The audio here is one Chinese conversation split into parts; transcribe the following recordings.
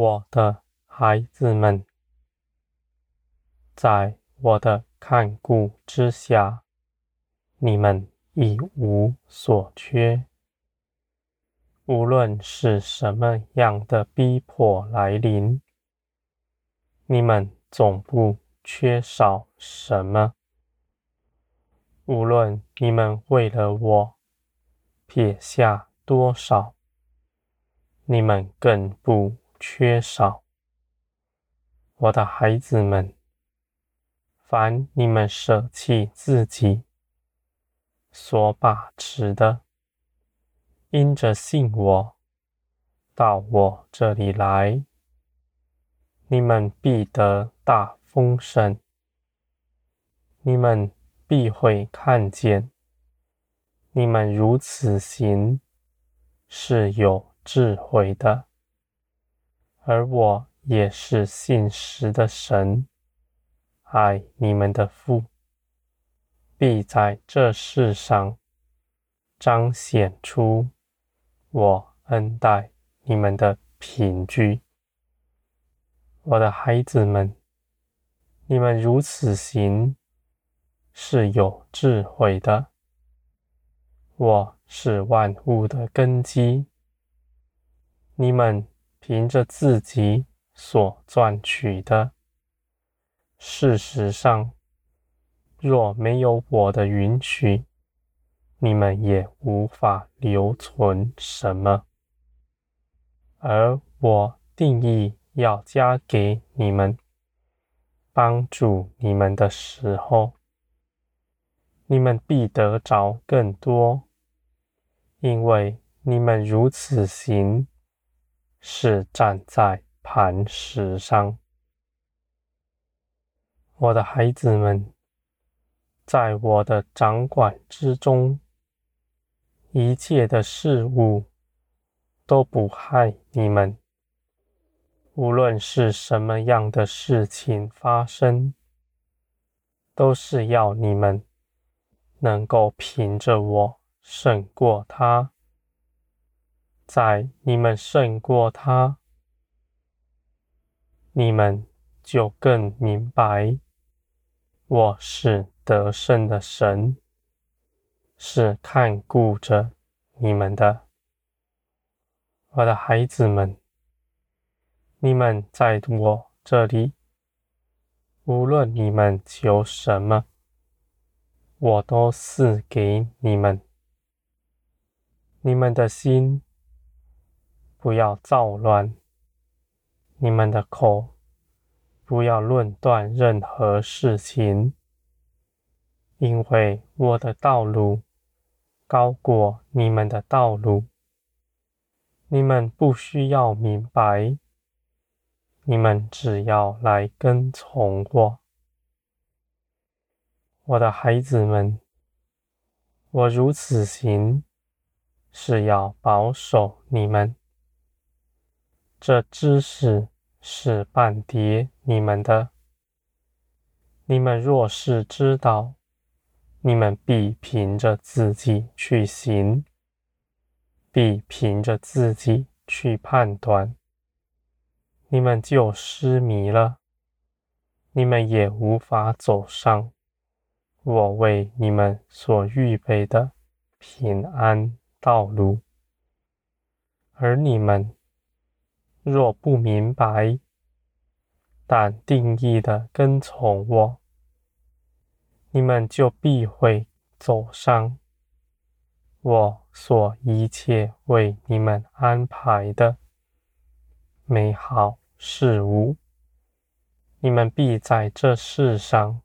我的孩子们，在我的看顾之下，你们一无所缺。无论是什么样的逼迫来临，你们总不缺少什么。无论你们为了我撇下多少，你们更不缺少。我的孩子们，凡你们舍弃自己所把持的，因着信我，到我这里来，你们必得大丰盛。你们必会看见，你们如此行是有智慧的，而我也是信实的神，爱你们的父，必在这世上彰显出。我恩待你们的凭据，我的孩子们，你们如此行是有智慧的。我是万物的根基，你们凭着自己所赚取的，事实上，若没有我的允许，你们也无法留存什么，而我定义要加给你们，帮助你们的时候，你们必得着更多，因为你们如此行，是站在磐石上。我的孩子们，在我的掌管之中。一切的事物都不害你们，无论是什么样的事情发生，都是要你们能够凭着我胜过他。在你们胜过他，你们就更明白我是得胜的神。是看顾着你们的，我的孩子们，你们在我这里，无论你们求什么，我都赐给你们。你们的心不要造乱，你们的口不要论断任何事情，因为我的道路。高过你们的道路，你们不需要明白，你们只要来跟从我，我的孩子们。我如此行，是要保守你们。这知识是绊跌你们的，你们若是知道。你们必凭着自己去行，必凭着自己去判断，你们就失迷了，你们也无法走上我为你们所预备的平安道路。而你们若不明白，但定义的跟从我。你们就必会走上我所一切为你们安排的美好事物。你们必在这世上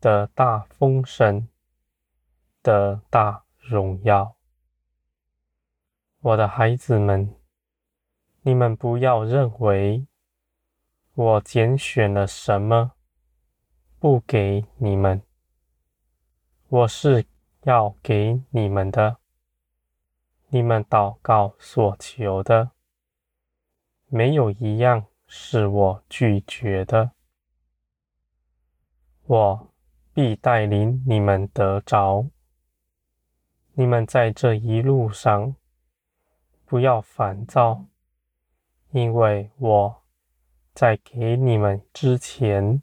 得大丰盛，得大荣耀。我的孩子们，你们不要认为我拣选了什么。不给你们，我是要给你们的。你们祷告所求的，没有一样是我拒绝的。我必带领你们得着。你们在这一路上，不要烦躁，因为我在给你们之前，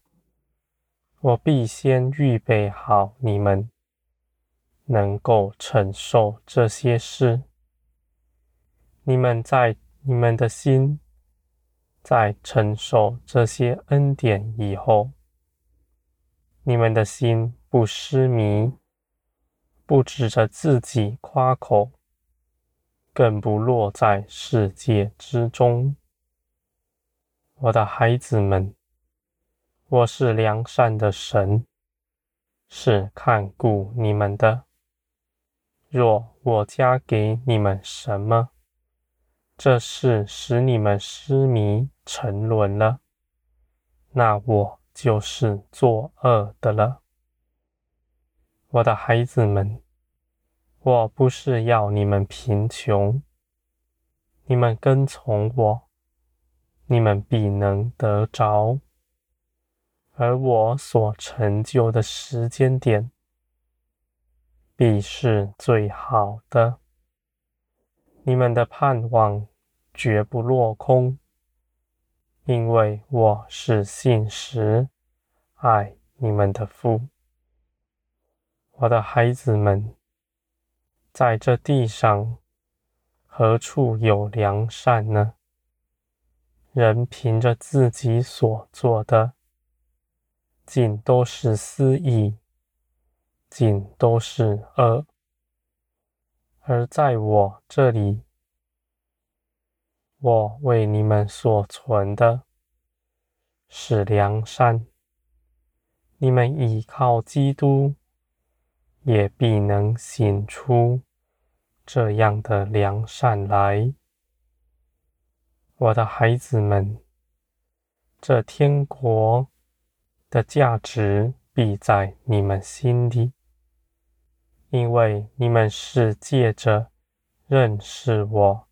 我必先预备好你们，能够承受这些事。你们在你们的心，在承受这些恩典以后，你们的心不失迷，不指着自己夸口，更不落在世界之中。我的孩子们，我是良善的神，是看顾你们的。若我加给你们什么，这事使你们失迷沉沦了，那我就是作恶的了。我的孩子们，我不是要你们贫穷，你们跟从我，你们必能得着。而我所成就的时间点，必是最好的。你们的盼望绝不落空，因为我是信实爱你们的父。我的孩子们，在这地上何处有良善呢？人凭着自己所做的，尽都是私意，尽都是恶。而在我这里，我为你们所存的是良善。你们倚靠基督，也必能行出这样的良善来。我的孩子们，这天国的价值必在你们心里。因为你们是借着认识我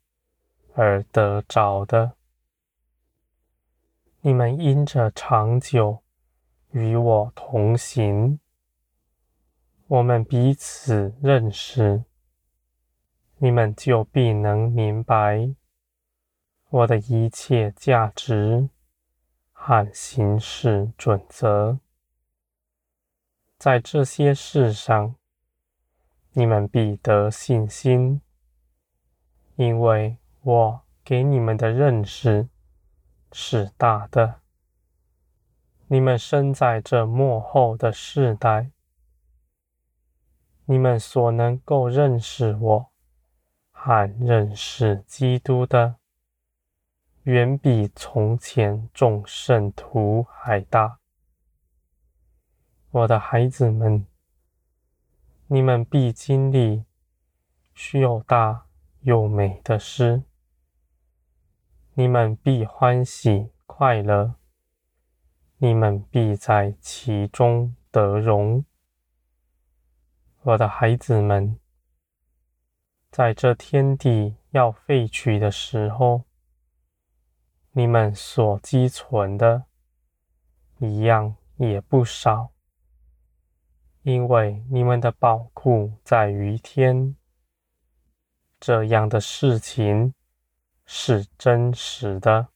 而得着的，你们因着长久与我同行，我们彼此认识，你们就必能明白我的一切价值和行事准则，在这些事上。你们必得信心，因为我给你们的认识是大的。你们生在这末后的世代，你们所能够认识我和认识基督的，远比从前众圣徒还大。我的孩子们。你们必经历许又大又美的诗，你们必欢喜快乐，你们必在其中得荣。我的孩子们，在这天地要废去的时候，你们所积存的，一样也不少。因为你们的宝库在于天，这样的事情是真实的，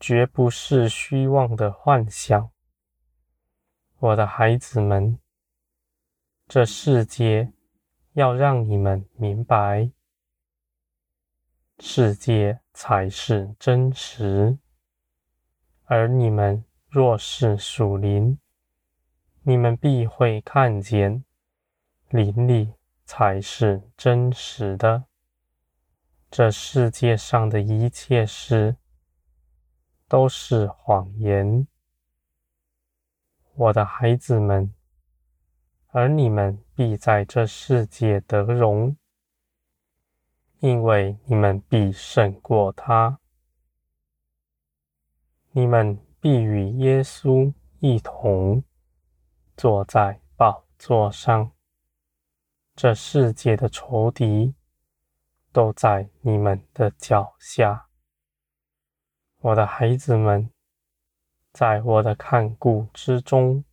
绝不是虚妄的幻想。我的孩子们，这世界要让你们明白，世界才是真实，而你们若是属灵。你们必会看见，灵里才是真实的。这世界上的一切事都是谎言，我的孩子们，而你们必在这世界得荣，因为你们必胜过他。你们必与耶稣一同。坐在宝座上，这世界的仇敌都在你们的脚下。我的孩子们，在我的看顾之中，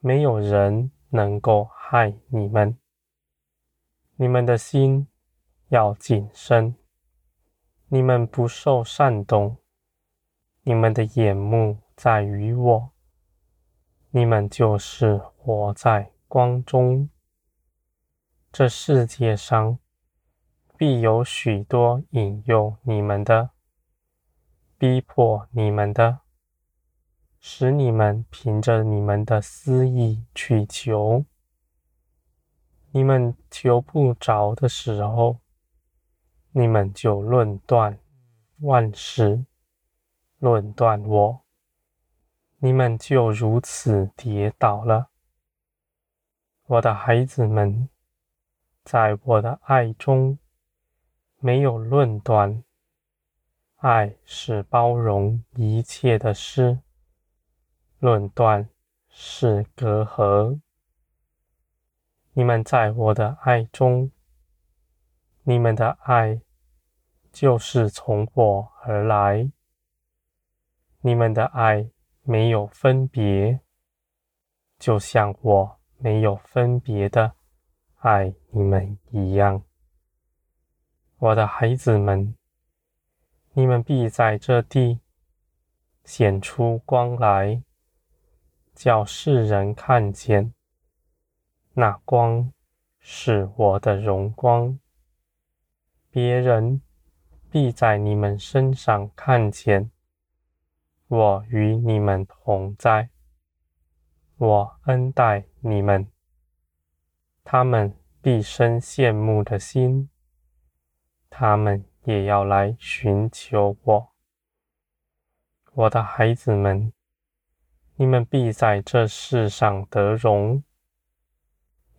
没有人能够害你们。你们的心要谨慎，你们不受煽动，你们的眼目在于我，你们就是活在光中。这世界上必有许多引诱你们的，逼迫你们的，使你们凭着你们的私意去求。你们求不着的时候，你们就论断万事，论断我，你们就如此跌倒了。我的孩子们，在我的爱中没有论断，爱是包容一切的事，论断是隔阂。你们在我的爱中。你们的爱就是从我而来，你们的爱没有分别，就像我没有分别的爱你们一样。我的孩子们，你们必在这地显出光来，叫世人看见，那光是我的荣光。别人必在你们身上看见我与你们同在，我恩待你们，他们必生羡慕的心，他们也要来寻求我。我的孩子们，你们必在这世上得荣，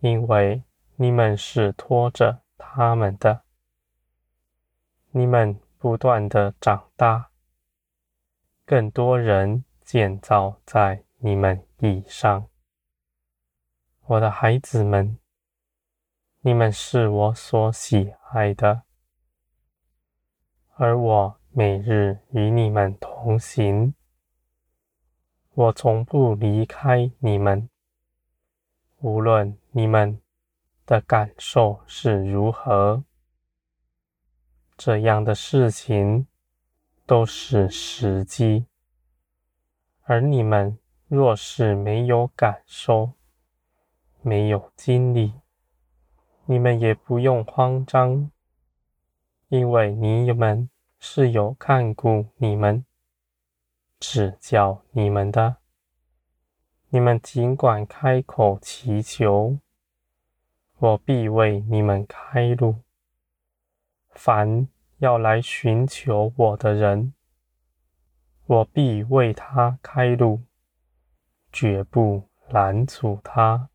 因为你们是托着他们的。你们不断的长大，更多人建造在你们以上。我的孩子们，你们是我所喜爱的，而我每日与你们同行，我从不离开你们，无论你们的感受是如何。这样的事情都是时机，而你们若是没有感受、没有经历，你们也不用慌张，因为你们是有看顾你们、指教你们的。你们尽管开口祈求，我必为你们开路。凡要来寻求我的人，我必为他开路，绝不拦阻他。